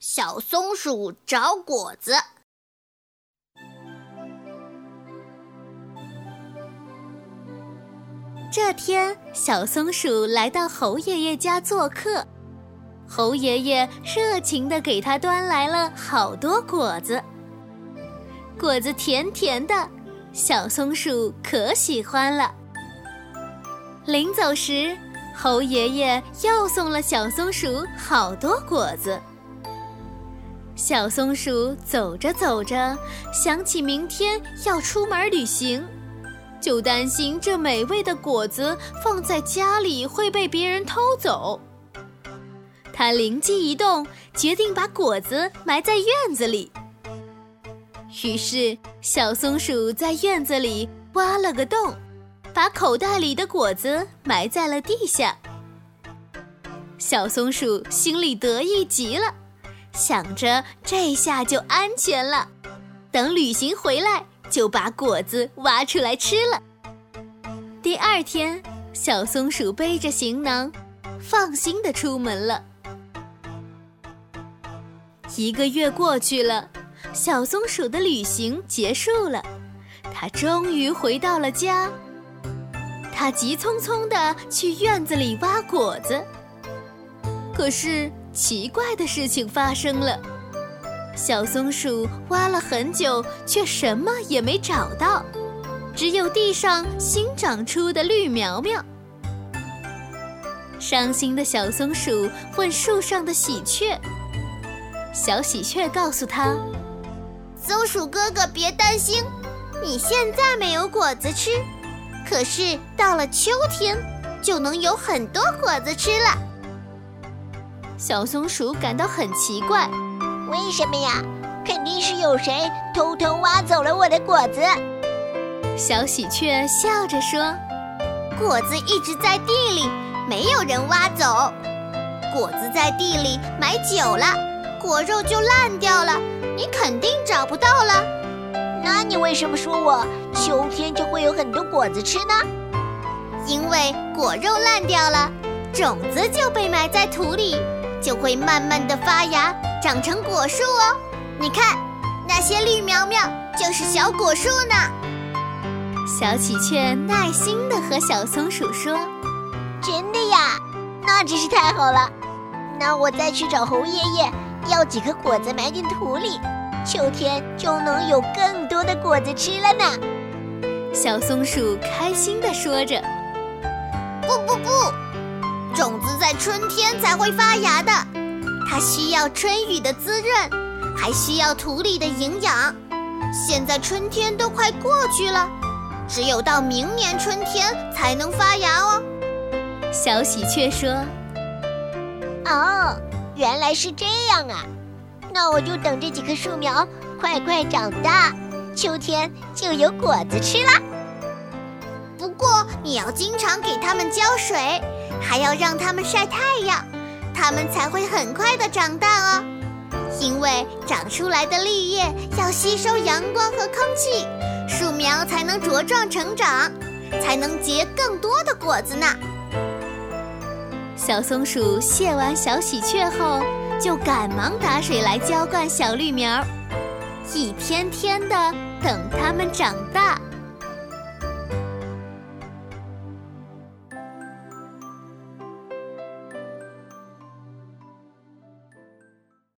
小松鼠找果子。这天，小松鼠来到猴爷爷家做客，猴爷爷热情地给他端来了好多果子。果子甜甜的，小松鼠可喜欢了。临走时，猴爷爷又送了小松鼠好多果子。小松鼠走着走着，想起明天要出门旅行，就担心这美味的果子放在家里会被别人偷走。他灵机一动，决定把果子埋在院子里。于是，小松鼠在院子里挖了个洞，把口袋里的果子埋在了地下。小松鼠心里得意极了。想着这下就安全了，等旅行回来就把果子挖出来吃了。第二天，小松鼠背着行囊，放心的出门了。一个月过去了，小松鼠的旅行结束了，它终于回到了家。它急匆匆的去院子里挖果子，可是。奇怪的事情发生了，小松鼠挖了很久，却什么也没找到，只有地上新长出的绿苗苗。伤心的小松鼠问树上的喜鹊，小喜鹊告诉他：“松鼠哥哥，别担心，你现在没有果子吃，可是到了秋天，就能有很多果子吃了。”小松鼠感到很奇怪，为什么呀？肯定是有谁偷偷挖走了我的果子。小喜鹊笑着说：“果子一直在地里，没有人挖走。果子在地里埋久了，果肉就烂掉了，你肯定找不到了。那你为什么说我秋天就会有很多果子吃呢？因为果肉烂掉了，种子就被埋在土里。”就会慢慢的发芽，长成果树哦。你看，那些绿苗苗就是小果树呢。小喜鹊耐心的和小松鼠说：“真的呀，那真是太好了。那我再去找猴爷爷要几颗果子埋进土里，秋天就能有更多的果子吃了呢。”小松鼠开心的说着：“不不不。”种子在春天才会发芽的，它需要春雨的滋润，还需要土里的营养。现在春天都快过去了，只有到明年春天才能发芽哦。小喜鹊说：“哦，原来是这样啊，那我就等这几棵树苗快快长大，秋天就有果子吃啦。不过你要经常给它们浇水。”还要让它们晒太阳，它们才会很快的长大哦。因为长出来的绿叶要吸收阳光和空气，树苗才能茁壮成长，才能结更多的果子呢。小松鼠谢完小喜鹊后，就赶忙打水来浇灌小绿苗，一天天的等它们长大。